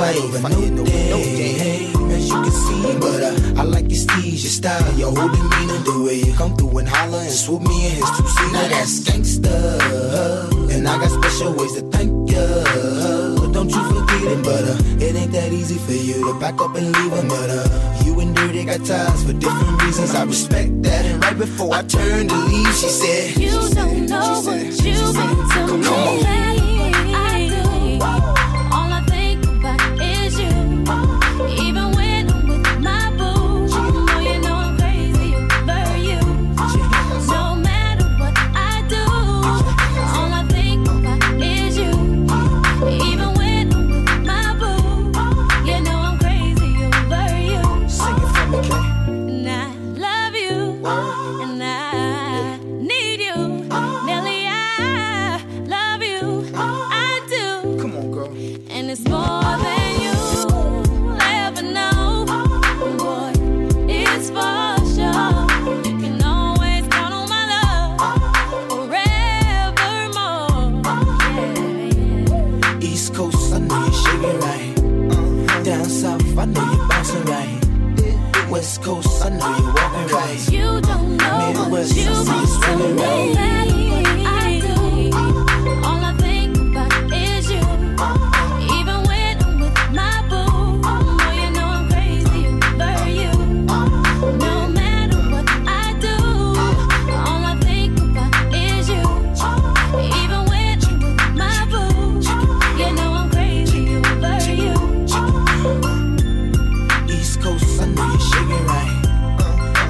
fight over no day. As you can see, but uh, I like your steez, your style, your whole demeanor, the way you come through and holler and swoop me in his two seater. Now that's gangsta, and I got special ways to thank ya. But Don't you forget it, but uh, it ain't that easy for you to back up and leave him, but uh, you and Dirty got ties for different reasons. I respect that, and right before I turned to leave, she said, You don't know said, what you've been to me.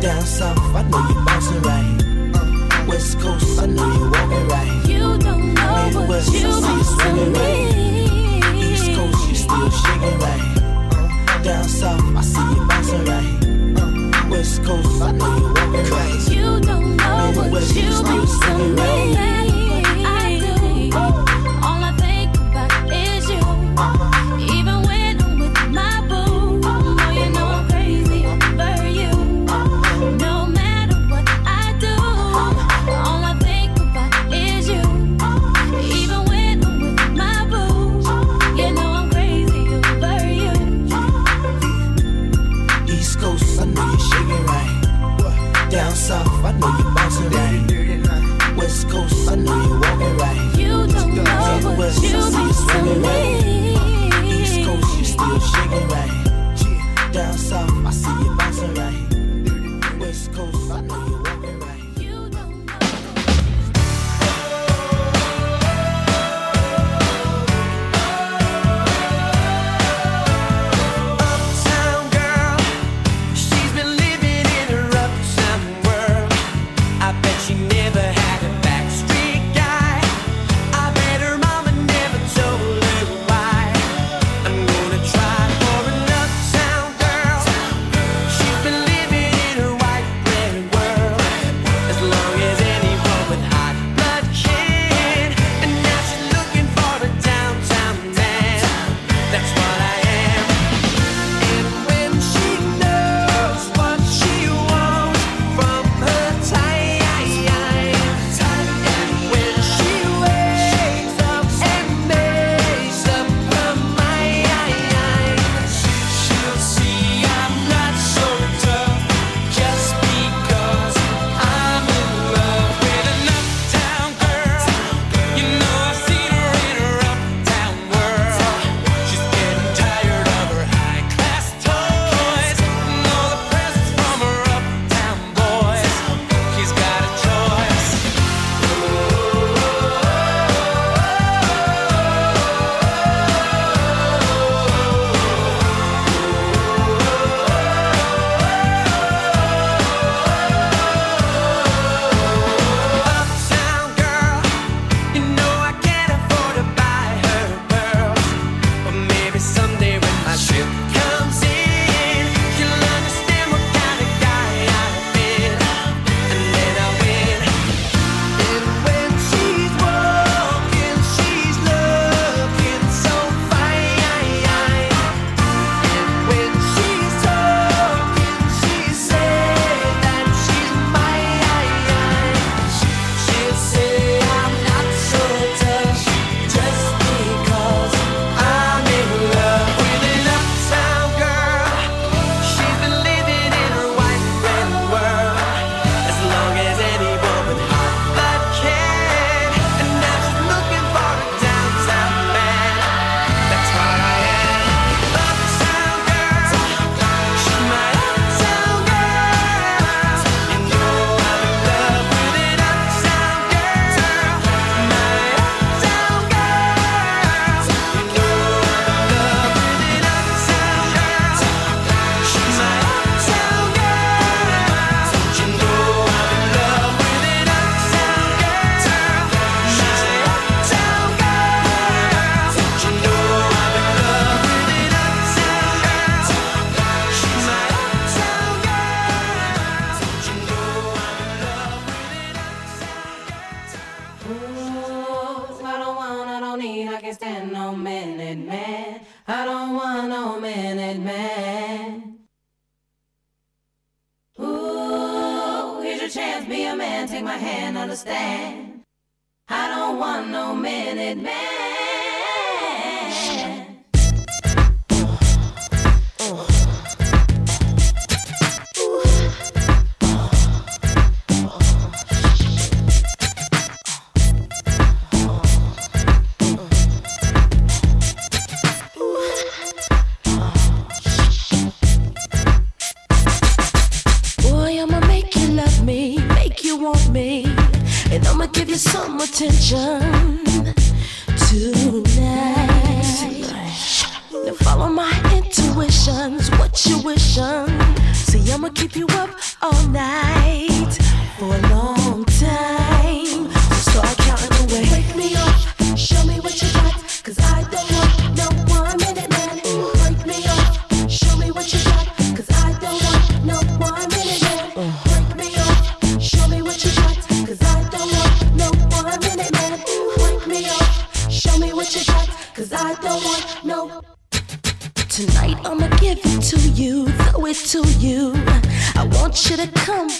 Down south, I know you bouncing right. Uh, west Coast, I know you walking right. You don't know Midwest, what you I see you swinging right. East Coast, you still shaking right. Uh, down south, I see you bouncing right. Uh, west Coast, I know you walking right. You don't know Midwest, what you mean. to me. I do. me.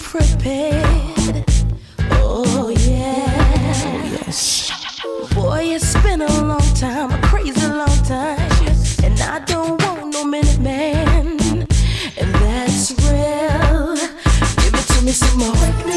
prepared. Oh yeah. Yes. Boy, it's been a long time, a crazy long time, and I don't want no minute man, and that's real. Give it to me some more.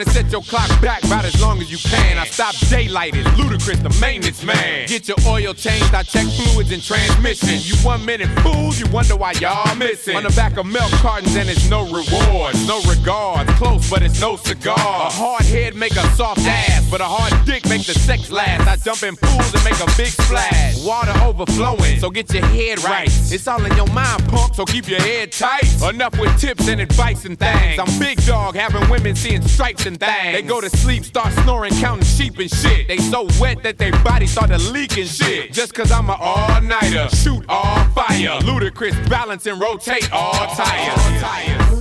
to set your clock back about as long as you can. I stop daylight, it's ludicrous, the maintenance man. Get your oil changed, I check fluids and transmission. You one minute fools, you wonder why y'all missing. On the back of milk cartons and it's no reward, no regard. Close, but it's no cigar. A hard head make a soft ass, but a hard dick make the sex last. I jump in pools and make a big splash. Water overflowing, so get your head right. It's all in your mind, punk, so keep your head tight. Enough with tips and advice and things. I'm big dog, having women seeing stripes and. They go to sleep, start snoring, counting sheep and shit. They so wet that their body started leaking shit. Just cause I'm an all nighter, shoot all fire. Ludicrous balance and rotate all tires. All tires.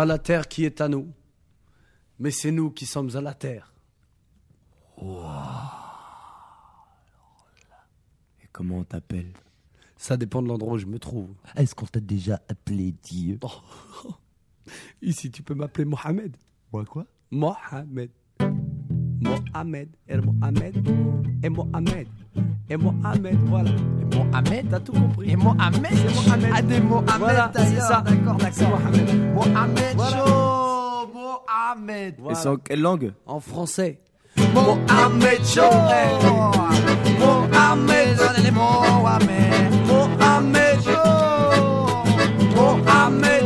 Pas la terre qui est à nous, mais c'est nous qui sommes à la terre. Et comment on t'appelle? Ça dépend de l'endroit où je me trouve. Est-ce qu'on t'a déjà appelé Dieu? Ici, tu peux m'appeler Mohamed. Moi quoi? Mohamed. Mohamed. Et Mohamed. Et Mohamed. Et Mohamed, voilà. Et Mohamed, t'as tout compris. Et Mohamed. C'est Mohamed. Ah, des Mohamed, Voilà, c'est ça. D'accord, d'accord. Mohamed. Mohamed Voilà. Chaud Mohamed Voilà. Et c'est en quelle langue En français. Mohamed Chaud Mohamed Mohamed Mohamed Chaud Mohamed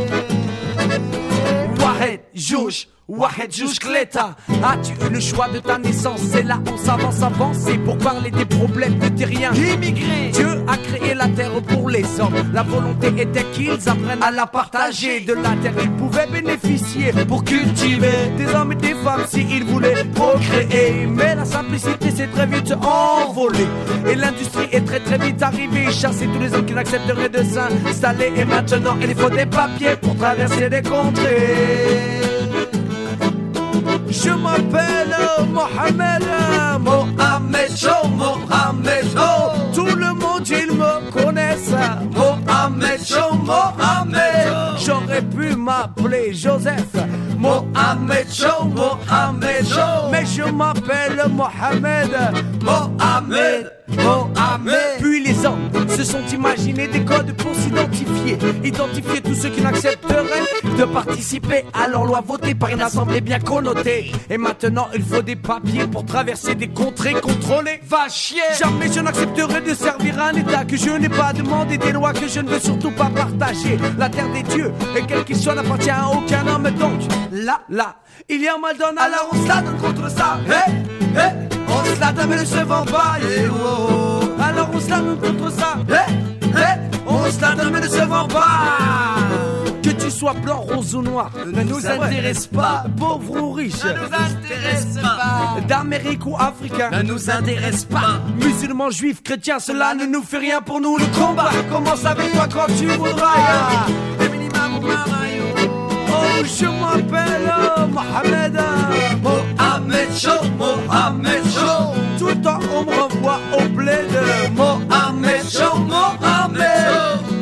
Wahed, Jouch, Wahed, Kleta. As-tu eu le choix de ta naissance? C'est là on s'avance, avancer pour parler des problèmes de terriens. Immigrés. Dieu a créé la terre pour les hommes. La volonté était qu'ils apprennent à la partager. De la terre, ils pouvaient bénéficier pour cultiver des hommes et des femmes s'ils voulaient procréer. Mais la simplicité s'est très vite envolée. Et l'industrie est très très vite arrivée. Chasser tous les hommes qui n'accepteraient de s'installer. Et maintenant, il faut des papiers pour traverser des contrées. Je m'appelle Mohamed, Mohamed Cho, Mohamed Cho. Tout le monde, ils me connaissent. Mohamed Cho, Mohamed. J'aurais pu m'appeler Joseph. Mohamed Cho, Mohamed Cho. Mais je m'appelle Mohamed, Mohamed. Mohamed. Puis les hommes se sont imaginés des codes pour s'identifier. Identifier tous ceux qui n'accepteraient de participer à leur loi votée par une assemblée bien connotée. Et maintenant, il faut des papiers pour traverser des contrées contrôlées. Va chier Jamais je n'accepterai de servir un État que je n'ai pas demandé, des lois que je ne veux surtout pas partager. La terre des dieux, et quel qu'il soit, n'appartient à aucun homme. Donc, là, là, il y a un mal donne, alors on se la donne contre ça. Hey, hey, la ne se vend pas. yeah, oh, oh. Alors on se la donne contre ça. Hey, hey, on se la donne, mais ne se vend pas. Que tu sois blanc, rose ou noir, ne nous intéresse pas. Pauvre ou riche, ne nous intéresse pas. D'Amérique ou africain, ne nous intéresse pas. Musulmans, juifs, chrétiens, cela ne nous fait rien pour nous. Le combat commence avec toi quand tu voudras. Oh, je m'appelle Mohamed. Mohamed Chaud, Mohamed bled. Mohamed Chaud, Mohamed.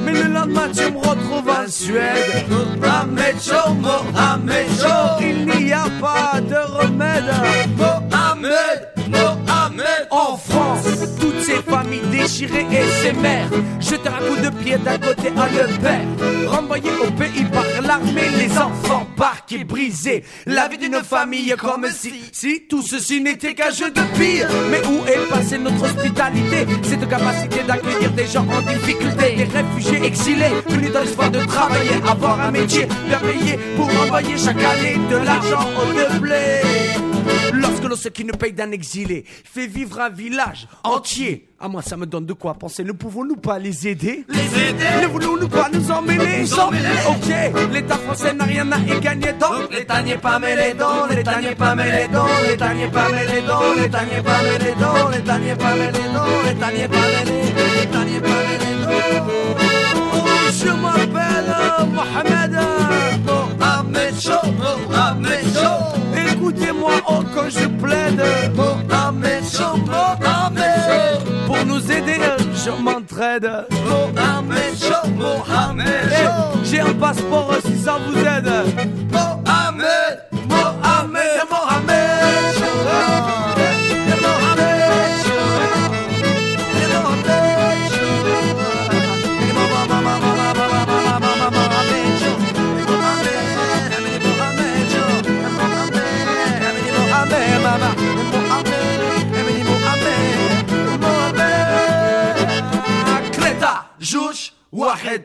Mais le lendemain, tu me retrouves en Suède. Mohamed Chaud, Mohamed Chaud. Il n'y a pas de remède. Mohamed, Mohamed. En France, toutes ces familles déchirées et ces mères. Jeter un coup de pied d'un côté à le père. Renvoyés au pays par l'armée, les enfants parqués, brisés. La vie d'une famille comme si, tout ceci n'était qu'un jeu de pire. Mais où est passée notre hospitalité? Cette capacité d'accueillir des gens en difficulté, des réfugiés exilés, venus dans l'espoir de travailler, avoir un métier bien pour envoyer chaque année de l'argent au blé. Lorsque l'on se qui ne paye d'un exilé fait vivre un village entier. Ah moi ça me donne de quoi penser. Ne pouvons-nous pas les aider? Les aider? Ne voulons-nous pas nous emmêler nous emmêler Ok, l'État français n'a rien à y gagner donc l'État n'est pas mêlé dans, l'État n'est pas mêlé dans, l'État n'est pas mêlé dans, l'État n'est pas mêlé dans, l'État n'est pas mêlé dans, l'État n'est pas mêlé, l'État n'est pas mêlé dans. Oh, je m'appelle Mohamed Mohamed Shaw, Mohamed Shaw. Mohamed. Mohamed eh, Mohamed J'ai un passeport si ça vous aide.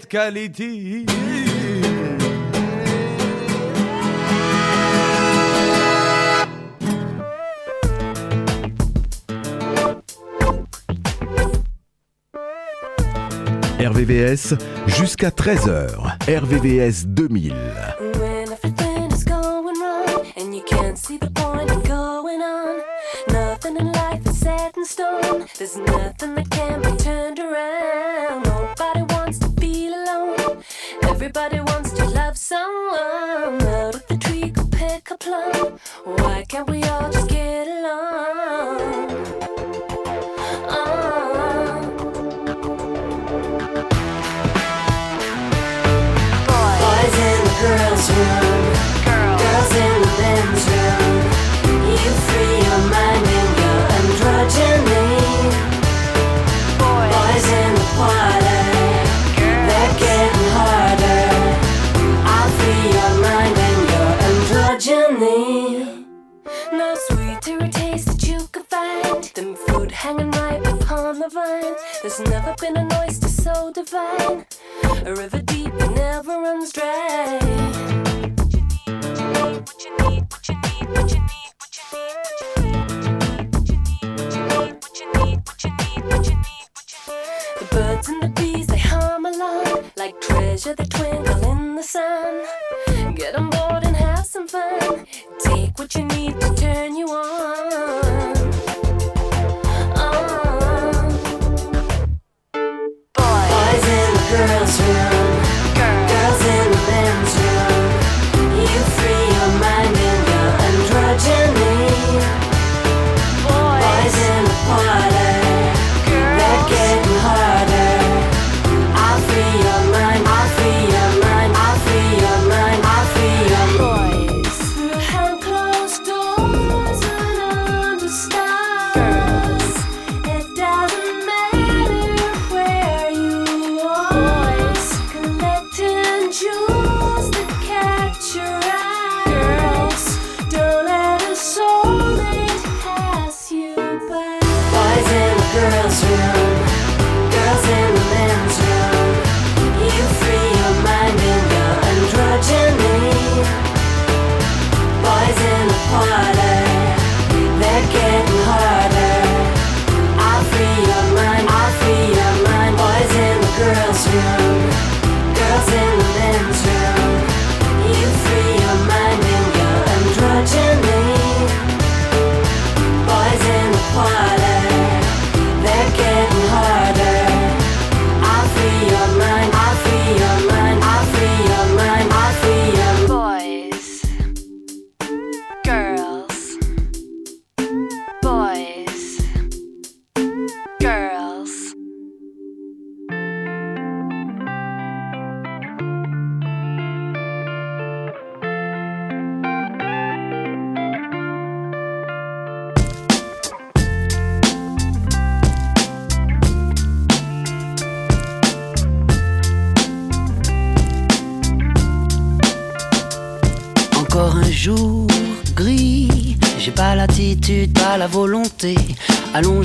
qualité. RVVS jusqu'à 13h. RVVS 2000. on the vine. There's never been an oyster so divine. A river deep that never runs dry. The birds and the bees, they hum along. Like treasure, they twinkle in the sun. Get on board and have some fun. Take what you need to turn you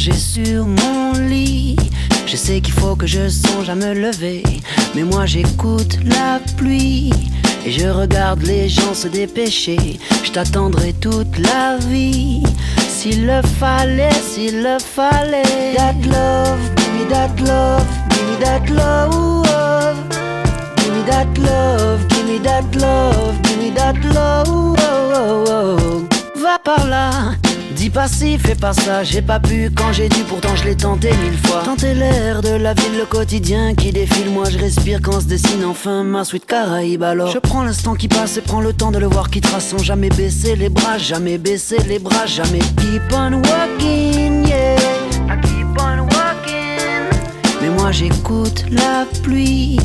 allongé sur mon lit. Je sais qu'il faut que je songe à me lever, mais moi j'écoute la pluie. Et je regarde les gens se dépêcher, je t'attendrai toute la vie. S'il le fallait, s'il le fallait. That love, give me that love, give me that love. Give me that love, give me that love, give me that love. Va par là, dis pas si, fais pas ça. J'ai pas pu quand j'ai dû, pourtant je l'ai tenté mille fois. Tenter l'air de la ville, le quotidien qui défile. Moi je respire quand se dessine enfin ma suite Caraïbe. Alors je prends l'instant qui passe et prends le temps de le voir qui trace sans jamais baisser les bras, jamais baisser les bras, jamais keep on walking, yeah. I keep on walking. Mais moi j'écoute la pluie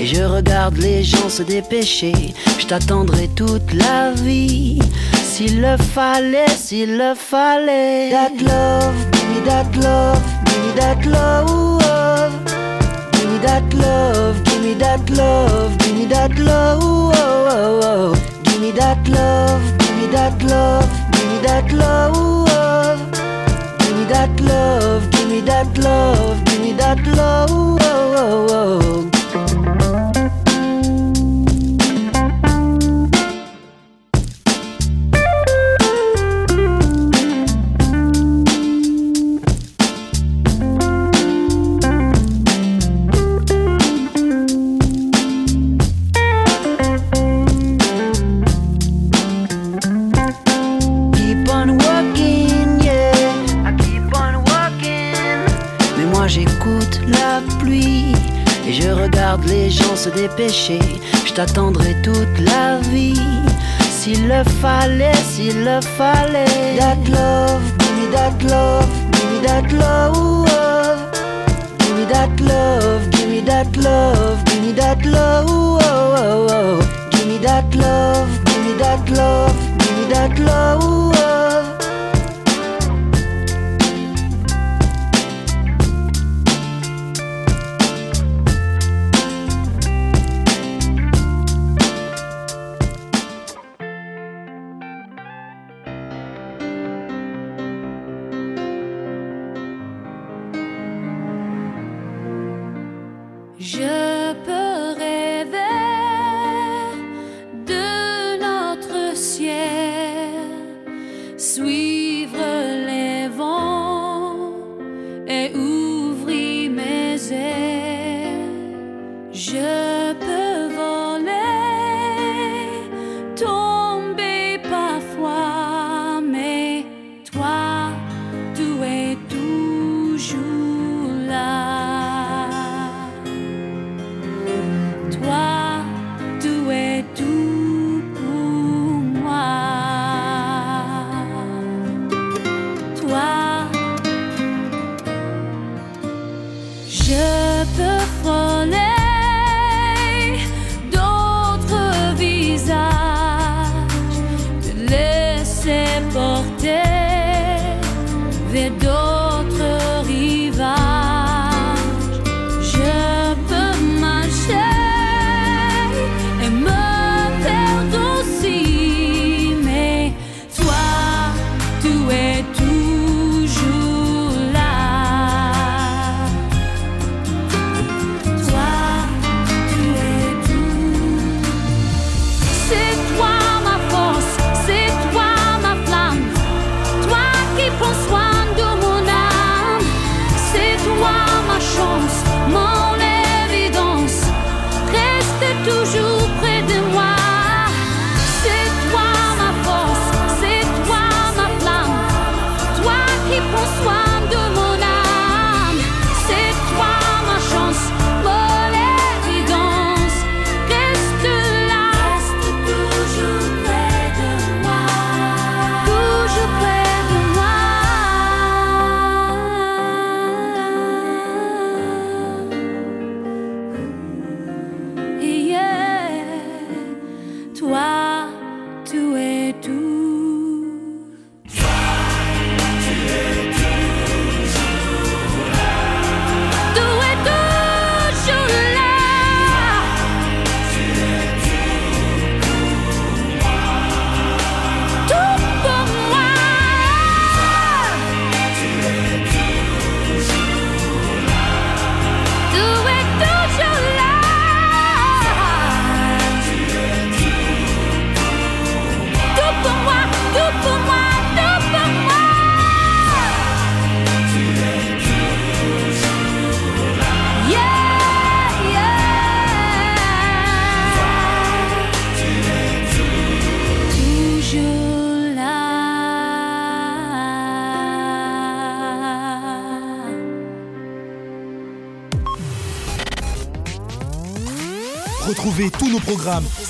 et je regarde les gens se dépêcher. Je t'attendrai toute la vie. S'il le fallait, s'il le fallait. That love, give me that love, give me that love. Give me that love, give me that love, give me that love. Give me that love, give me that love, give me that love. Give me that love, give me that love, give me that love. Je t'attendrai toute la vie. S'il le fallait, s'il le fallait. That love, give me that love, give me that love. Give me that love, give me that love, give me that love. Give me that love, give me that love, give me that love.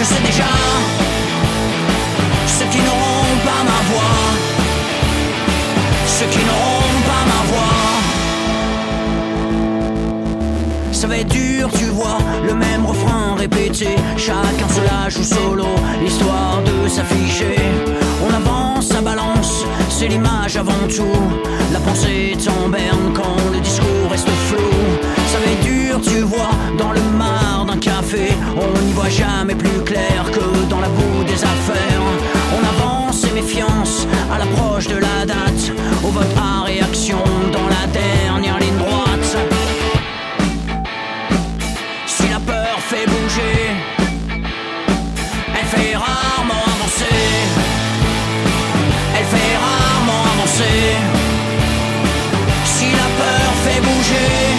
je sais déjà. Ceux qui n'auront pas ma voix, ceux qui n'auront pas ma voix. Ça va être dur, tu vois, le même refrain répété. Chacun se lâche ou solo, histoire de s'afficher. On avance, ça balance, c'est l'image avant tout. La pensée est quand le discours reste flou. Ça va être dur, tu vois, dans le d'un On n'y voit jamais plus clair que dans la boue des affaires. On avance et méfiance à l'approche de la date. Au vote à réaction dans la dernière ligne droite. Si la peur fait bouger, elle fait rarement avancer. Elle fait rarement avancer. Si la peur fait bouger,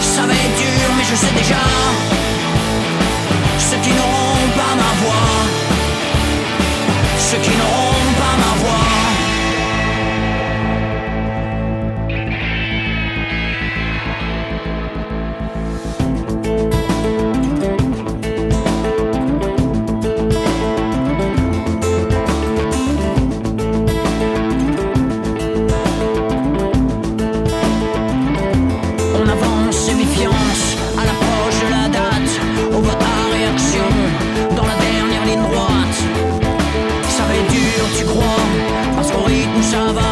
Ça va être dur, mais je sais déjà. Ceux qui n'auront pas ma voix, ceux qui n'auront Java.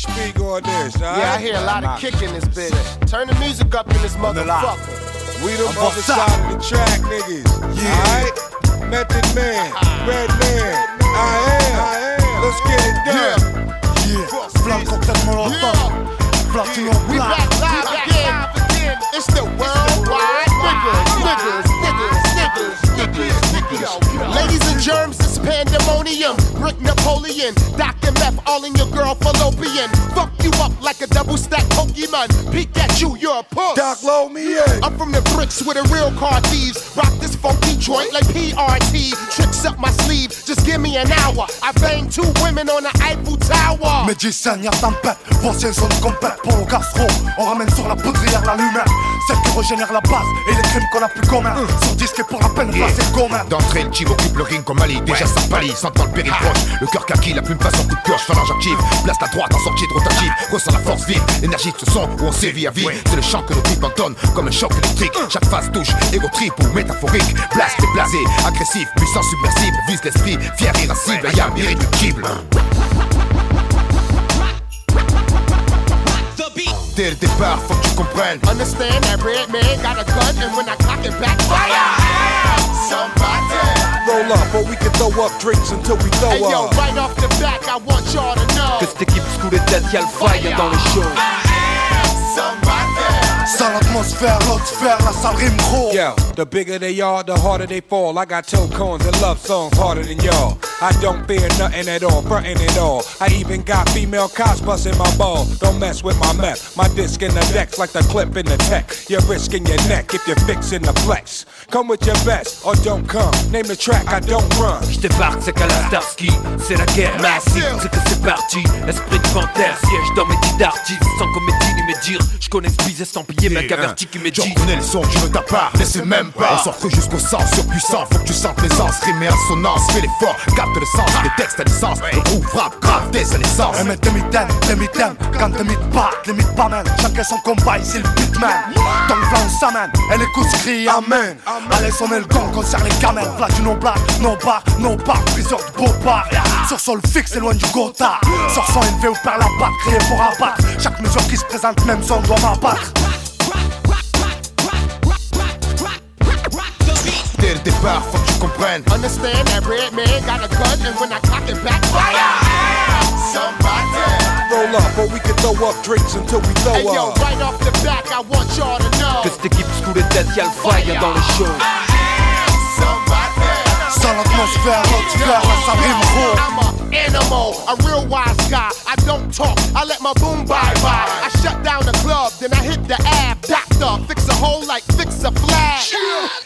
Speak on this. all Yeah, I hear a lot of kick in this bitch. Turn the music up in this motherfucker. We the other side of the track, niggas. Alright? Method Man, ah. Red Man, I am. Ah, Let's get it done. Yeah, cocktail molotov. Platino We back live again. It's the worldwide niggas, niggas, niggas, niggas, niggas, niggas. Ladies and germs, it's pandemonium. Brick Napoleon, Dr. All in your girl fallopian. Fuck you up like a double stack Pokemon. Peek at you, you're a puss. Doc, low me in. I'm from the bricks with a real car thieves. Rock this funky joint like PRT. Tricks up my sleeve, just give me an hour. I banged two women on the Eiffel Tower. Médicien, y'a tempête, voici son compète pour le gastro. On ramène sur la poudrière la lumière, celle qui régénère la base et les crimes qu'on a plus communs. Sur disque et pour la peine, Yeah. c'est commun. D'entrée, le team occupe le ring comme Ali. Déjà ça pâlit, sentant le péril proche. Le cœur kaki, la plume passe en coup de pioche, phalange active. Place la droite en sortie de rotative. Ressent la force vive, l'énergie de ce son où on sévit à vie. C'est le chant que nos types entonnent comme un choc électrique. Chaque phase touche, égo trip ou métaphorique. Blast et blasé, agressif, puissant submersible. Vise l'esprit, fier, irascible, yam, irréductible. Dès le départ, faut que tu comprennes. Understand that red man got a gun, and when I cock it back, fire! Somebody! Roll up, or we can throw up drinks until we throw Hey yo, up. right off the back, I want y'all to know. Que cette équipe school est tête, y'a le fire dans les shows. Sale atmosphère, l'autre la salle rime gros. Yo, the bigger they are, the harder they fall. I got toe cones and love songs harder than y'all. I don't fear nothing at all, frontin' at all. I even got female cops busting my ball. Don't mess with my meth. My disc in the decks like the clip in the tech. You're risking your neck if you're fixing the flex. Come with your best or don't come. Name the track, I don't run. Je débarque, c'est qu'à la Starsky, c'est la guerre massive, c'est que c'est parti. Esprit de panthère, siège dans mes dix d'artistes, sans comédie ni me dire. Je connais ce bise estampillé, mec averti qui dit. connais le son, tu veux ta part, laissez même pas. On sort que jusqu'au sens surpuissant, faut que tu sentes l'aisance, rime et assonance, fais l'effort, capte le sens, des textes à l'essence, le groupe frappe, grave dès sa naissance. Un mètre demi-thème, demi-thème, quand t'es mythe pas, limite pas man. Chacun son combat, ici le beatman. Ton plan s'amène, elle écoute ce crie Amen. Allez, sonner le gong, concerne les camels. Black du non black, non bar, non bar, priseur de beau bar. Sur sol fixe, loin du gotha. Sur son élevé ou par la batte, crier pour abattre. Chaque mesure qui se présente, même son doit m'abattre. Le départ, faut que tu comprennes. Understand that red man got a gun, and when I cock it back, fire! Somebody! Roll up, or we can throw up drinks until we throw Hey yo, up. right off the back, I want y'all to know. Que cette équipe school est tête, y'a le fire dans les shows. Sale atmosphère, l'autre la salle rime gros. Animal, a real wise guy. I don't talk, I let my boom bye bye. I shut down the club, then I hit the ab. Doctor, fix a hole like fix a flag.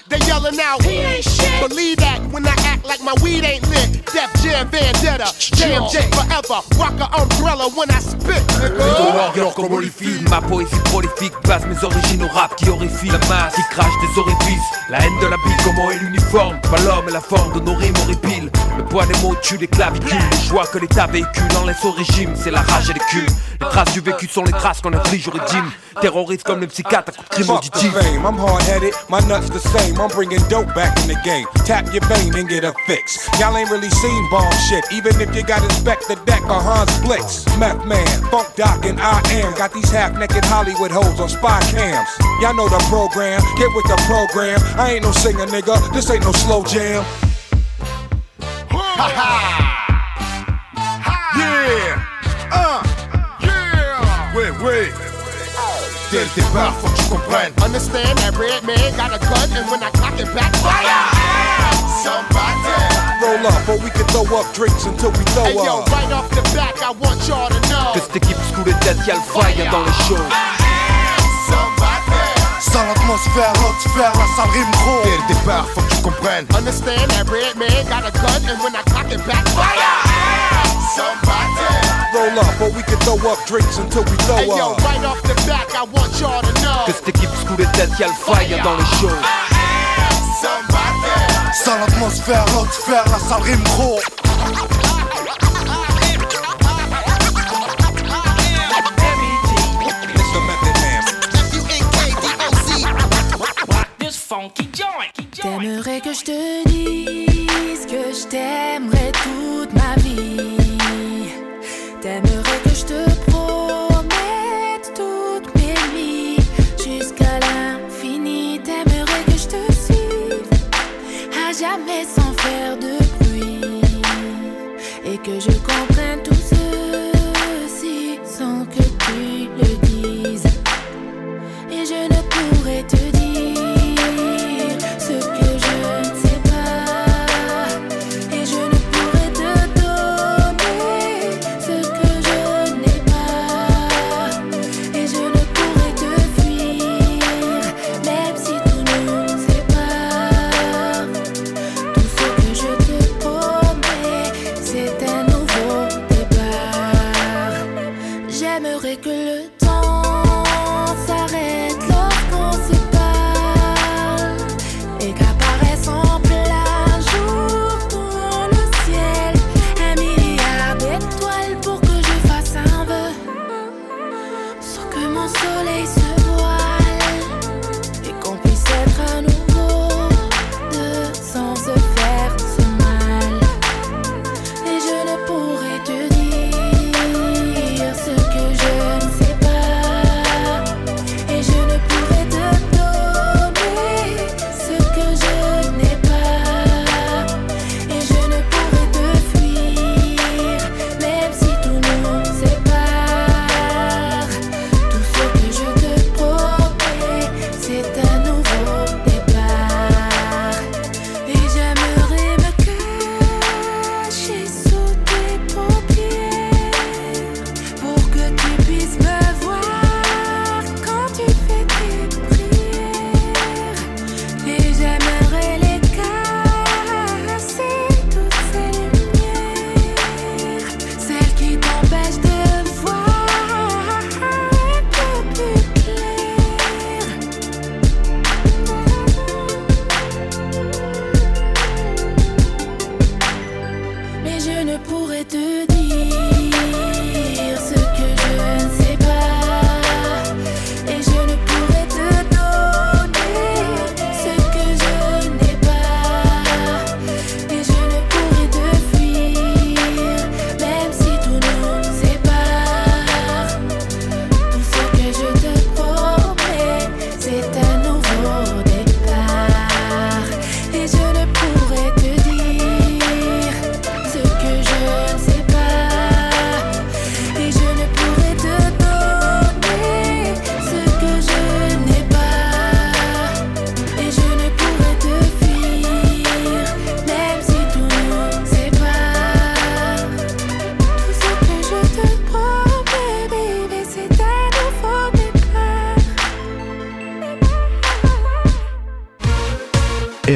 They yelling out, he ain't shit. Believe that when I act like my weed ain't lit. Def Jam Vendetta, JMJ forever. Rock a umbrella when I spit, nigga. Warrior comme Holyfield, ma poésie prolifique base mes origines au rap qui horrifie la masse, qui crache des orifices, la haine de la bille, comment est l'uniforme, pas l'homme et la forme de nos rimes horripiles, le poids des mots tue les clavicules, les choix que l'État véhicule en laisse au régime, c'est la rage et les culs, Traces du vécu sont les traces qu'on inflige au régime. Terroriste comme le psychiatre à coup de crime I'm hard headed, my nuts the same. I'm bringing dope back in the game. Tap your vein and get a fix. Y'all ain't really seen bomb shit, even if you got inspect the deck or Hans Blitz. Meth man, Funk Doc, and I am. Got these half naked Hollywood hoes on spy cams. Y'all know the program, get with the program. I ain't no singer, nigga, this ain't no slow jam. Yeah! Uh! Yeah! Ouais, ouais! Dès le départ, faut que tu comprennes. Understand that red man got a gun, and when I cock it back, fire! Somebody! Roll up, or we can throw up drinks until we throw Hey yo, up. right off the back, I want y'all to know. Que cette équipe sous les têtes, y'a le fire dans les shows. Sans l'atmosphère, l'atmosphère, la salle rime gros. Dès le départ, faut que tu comprennes. Understand that red man got a gun, and when I cock it back, fire! Somebody! Roll up, or we can throw up drinks until we throw Hey yo, up. right off the back, I want y'all to know. Que cette équipe sous les têtes, y'a le fire dans les shows. Sans l'atmosphère, l'atmosphère, la salle rime gros. Mr. Method Man. This funky joint. T'aimerais que je te dise que je t'aimerais toute ma vie.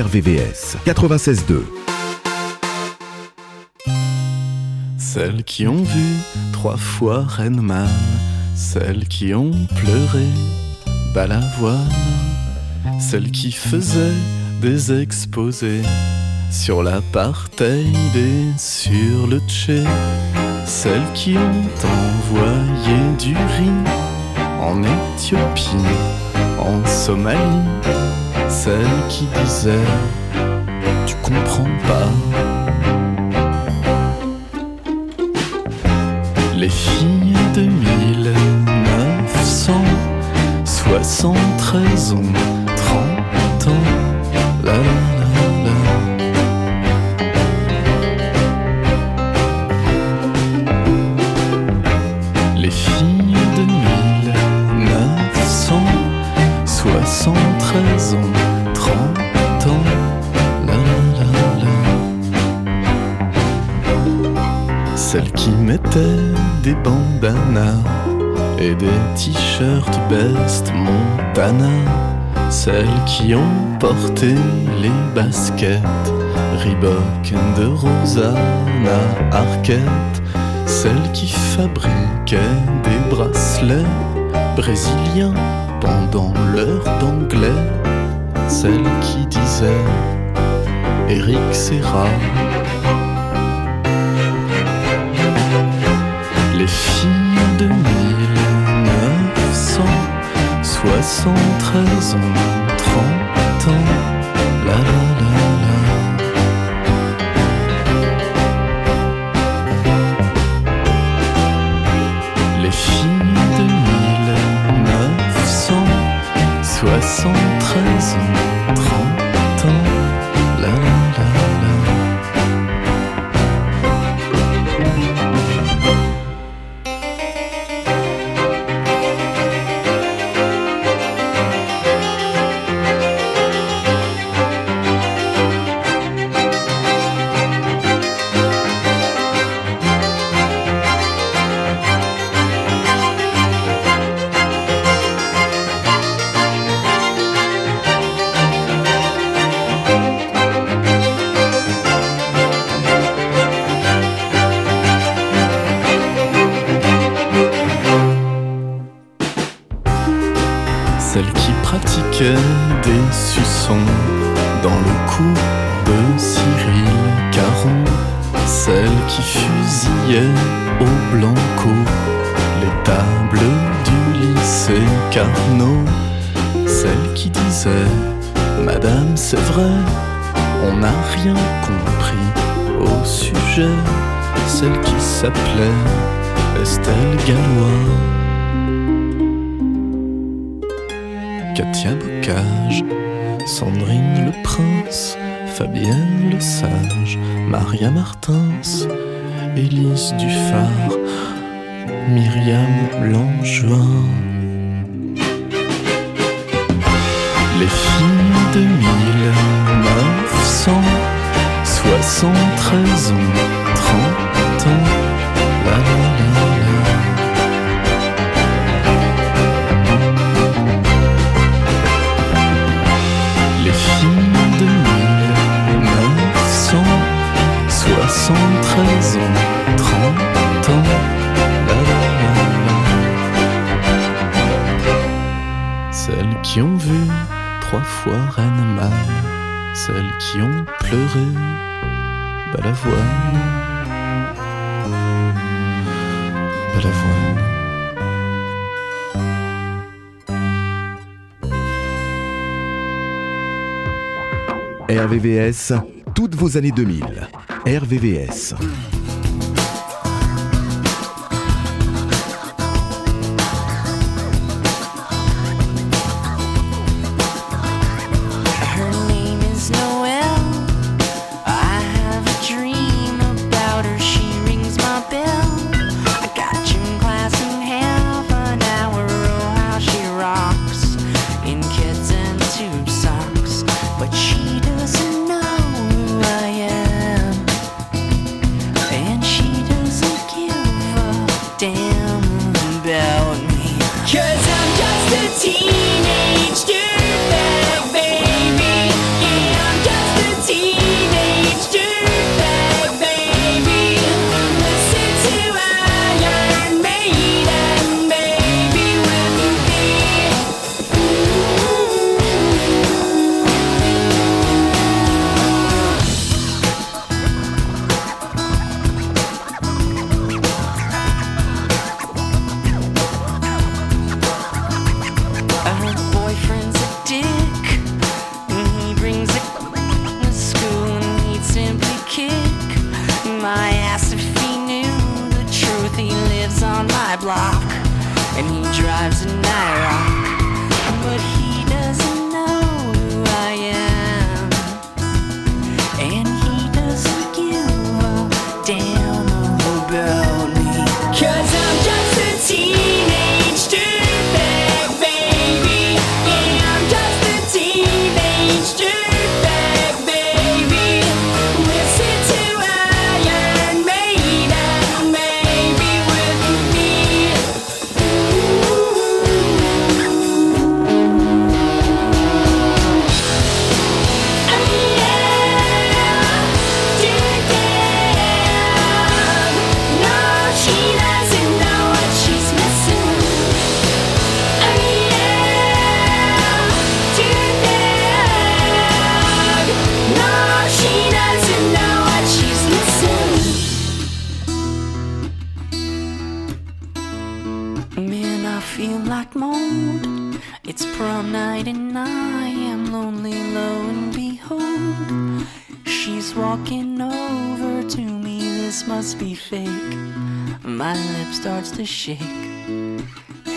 RVVS 96.2. Celles qui ont vu trois fois Renman, celles qui ont pleuré Balavoine, celles qui faisaient des exposés sur l'apartheid et sur le Tché, celles qui ont envoyé du riz en Éthiopie, en Somalie, celles qui disaient Tu comprends pas. Les filles de 1973 ont 30 ans. Des bandanas et des t-shirts Best Montana. Celles qui ont porté les baskets Reebok de Rosanna Arquette. Celles qui fabriquaient des bracelets brésiliens pendant l'heure d'anglais. Celles qui disaient Eric Serra. Filles de 1973 ont 30 ans. La la la la. Les filles de 1973 ont Sandrine le Prince, Fabienne le Sage, Maria Martins, Élise Dufard, Myriam Langevin. Les filles de 1973 ont Balavoine. Balavoine. RVVS, toutes vos années 2000. RVVS.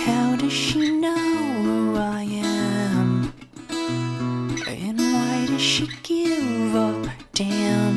How does she know who I am? And why does she give a damn?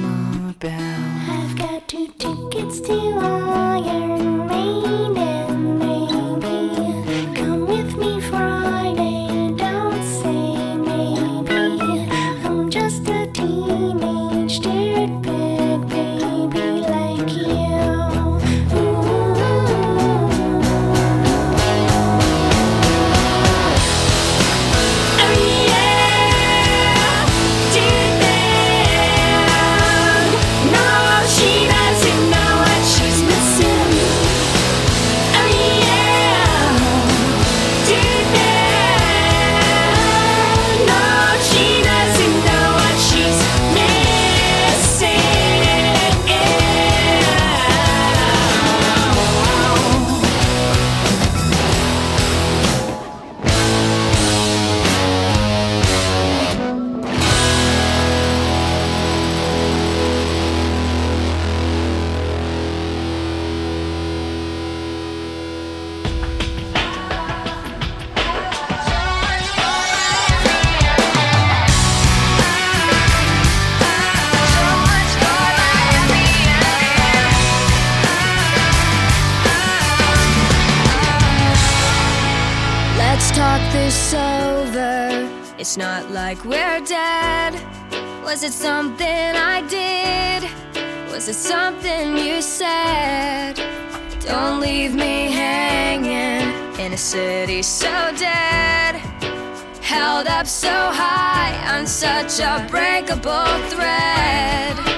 such a breakable thread.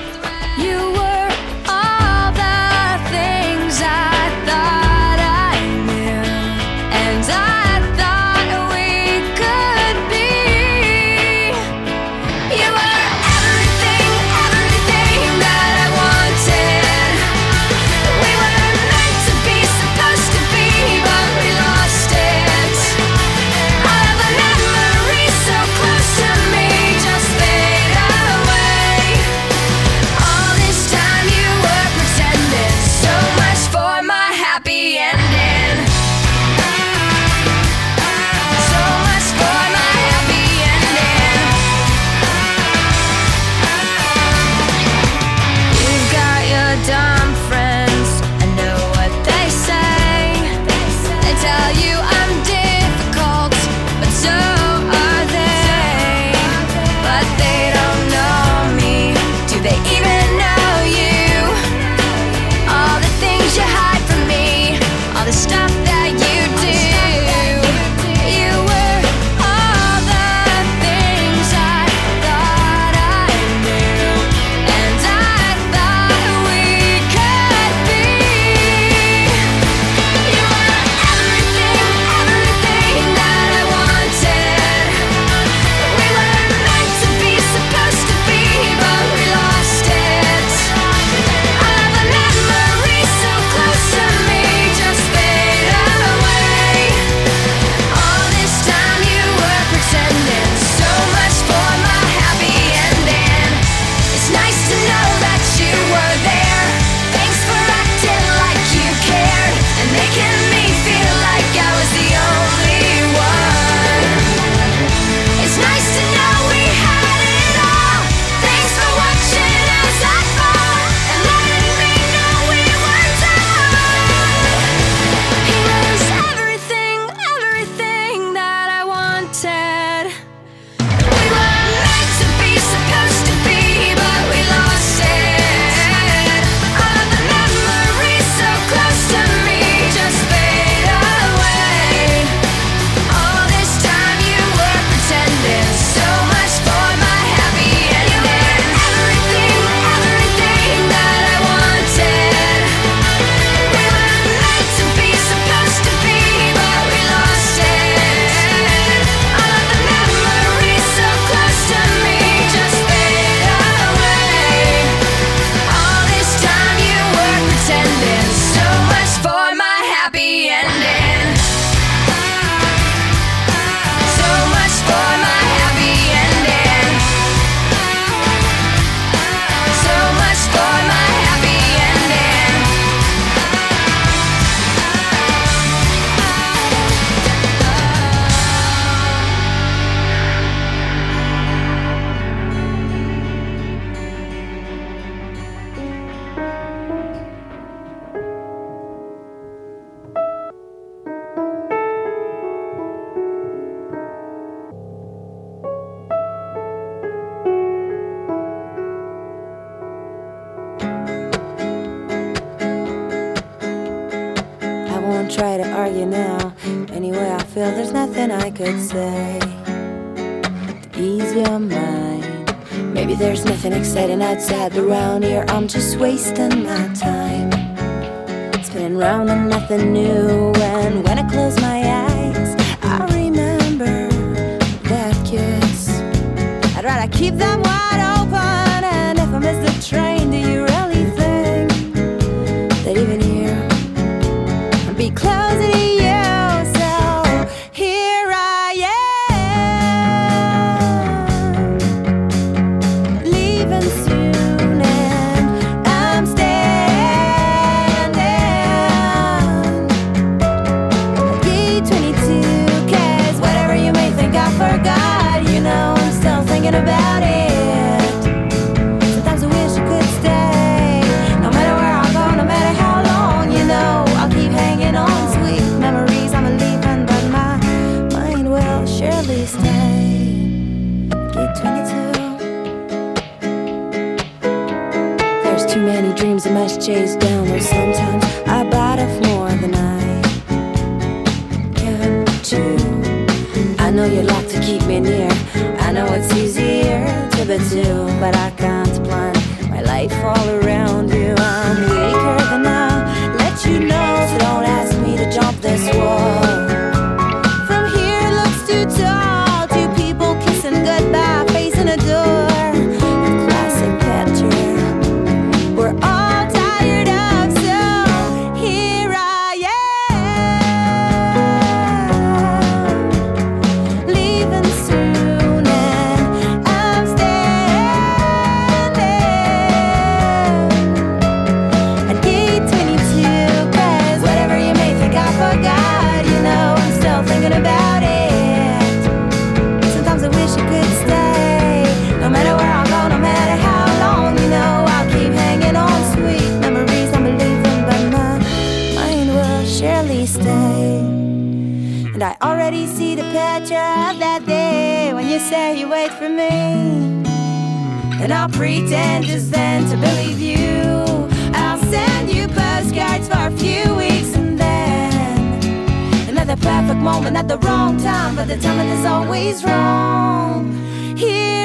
feel there's nothing I could say to ease your mind. Maybe there's nothing exciting outside around here. I'm just wasting my time, spinning round on nothing new. And when I close my eyes, I remember that kiss. I'd rather keep them wide open, and if I miss the train, do you? but I can't plan my life all around the timing is always wrong. Here